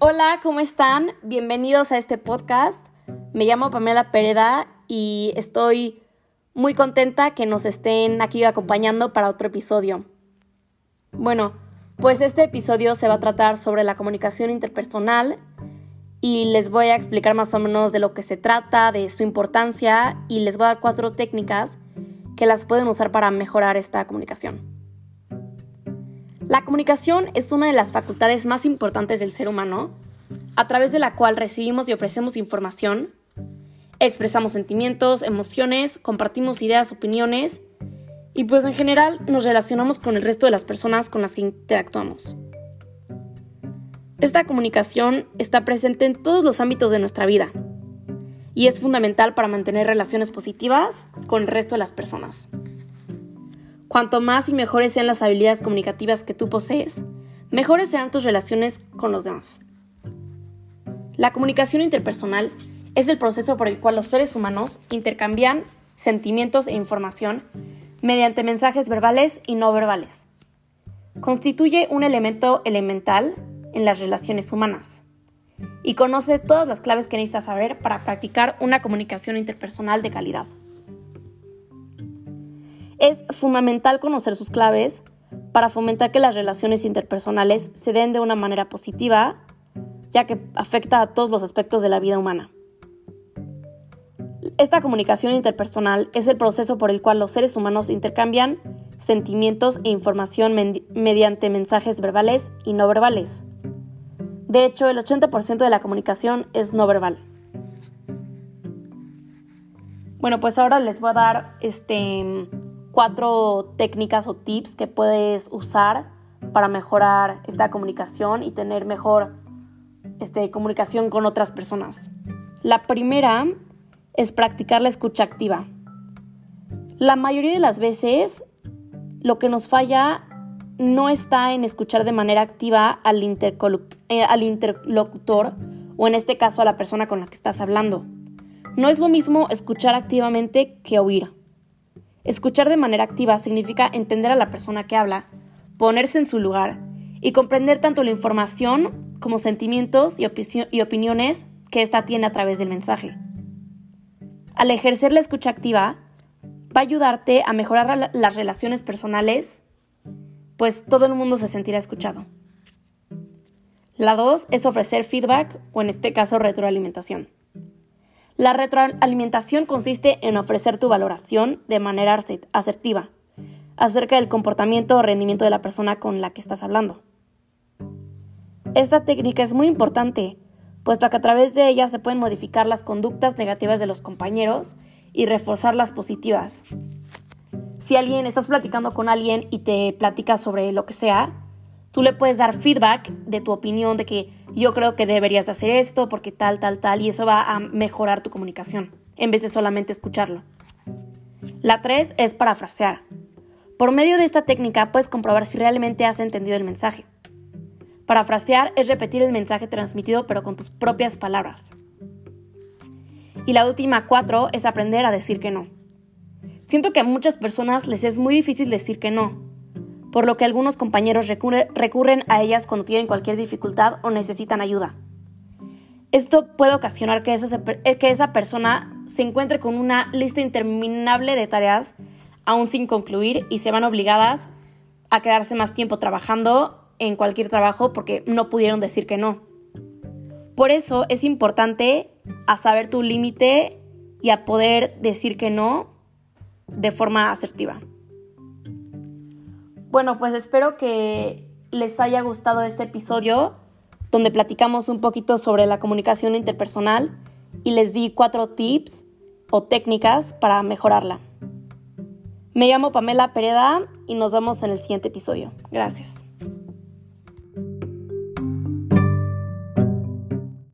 Hola, ¿cómo están? Bienvenidos a este podcast. Me llamo Pamela Pereda y estoy muy contenta que nos estén aquí acompañando para otro episodio. Bueno, pues este episodio se va a tratar sobre la comunicación interpersonal y les voy a explicar más o menos de lo que se trata, de su importancia y les voy a dar cuatro técnicas que las pueden usar para mejorar esta comunicación. La comunicación es una de las facultades más importantes del ser humano, a través de la cual recibimos y ofrecemos información, expresamos sentimientos, emociones, compartimos ideas, opiniones y pues en general nos relacionamos con el resto de las personas con las que interactuamos. Esta comunicación está presente en todos los ámbitos de nuestra vida y es fundamental para mantener relaciones positivas con el resto de las personas. Cuanto más y mejores sean las habilidades comunicativas que tú posees, mejores serán tus relaciones con los demás. La comunicación interpersonal es el proceso por el cual los seres humanos intercambian sentimientos e información mediante mensajes verbales y no verbales. Constituye un elemento elemental en las relaciones humanas y conoce todas las claves que necesitas saber para practicar una comunicación interpersonal de calidad. Es fundamental conocer sus claves para fomentar que las relaciones interpersonales se den de una manera positiva, ya que afecta a todos los aspectos de la vida humana. Esta comunicación interpersonal es el proceso por el cual los seres humanos intercambian sentimientos e información mediante mensajes verbales y no verbales. De hecho, el 80% de la comunicación es no verbal. Bueno, pues ahora les voy a dar este cuatro técnicas o tips que puedes usar para mejorar esta comunicación y tener mejor este, comunicación con otras personas. La primera es practicar la escucha activa. La mayoría de las veces lo que nos falla no está en escuchar de manera activa al, eh, al interlocutor o en este caso a la persona con la que estás hablando. No es lo mismo escuchar activamente que oír. Escuchar de manera activa significa entender a la persona que habla, ponerse en su lugar y comprender tanto la información como sentimientos y, opiniones que ésta tiene a través del mensaje. Al ejercer la escucha activa, va a ayudarte a mejorar las relaciones personales, pues todo el mundo se sentirá escuchado. La dos es ofrecer feedback o en este caso retroalimentación. La retroalimentación consiste en ofrecer tu valoración de manera asertiva acerca del comportamiento o rendimiento de la persona con la que estás hablando. Esta técnica es muy importante, puesto que a través de ella se pueden modificar las conductas negativas de los compañeros y reforzar las positivas. Si alguien estás platicando con alguien y te platica sobre lo que sea, Tú le puedes dar feedback de tu opinión, de que yo creo que deberías hacer esto porque tal, tal, tal, y eso va a mejorar tu comunicación, en vez de solamente escucharlo. La tres es parafrasear. Por medio de esta técnica puedes comprobar si realmente has entendido el mensaje. Parafrasear es repetir el mensaje transmitido pero con tus propias palabras. Y la última cuatro es aprender a decir que no. Siento que a muchas personas les es muy difícil decir que no, por lo que algunos compañeros recurren a ellas cuando tienen cualquier dificultad o necesitan ayuda. Esto puede ocasionar que esa, que esa persona se encuentre con una lista interminable de tareas aún sin concluir y se van obligadas a quedarse más tiempo trabajando en cualquier trabajo porque no pudieron decir que no. Por eso es importante a saber tu límite y a poder decir que no de forma asertiva. Bueno, pues espero que les haya gustado este episodio donde platicamos un poquito sobre la comunicación interpersonal y les di cuatro tips o técnicas para mejorarla. Me llamo Pamela Pereda y nos vemos en el siguiente episodio. Gracias.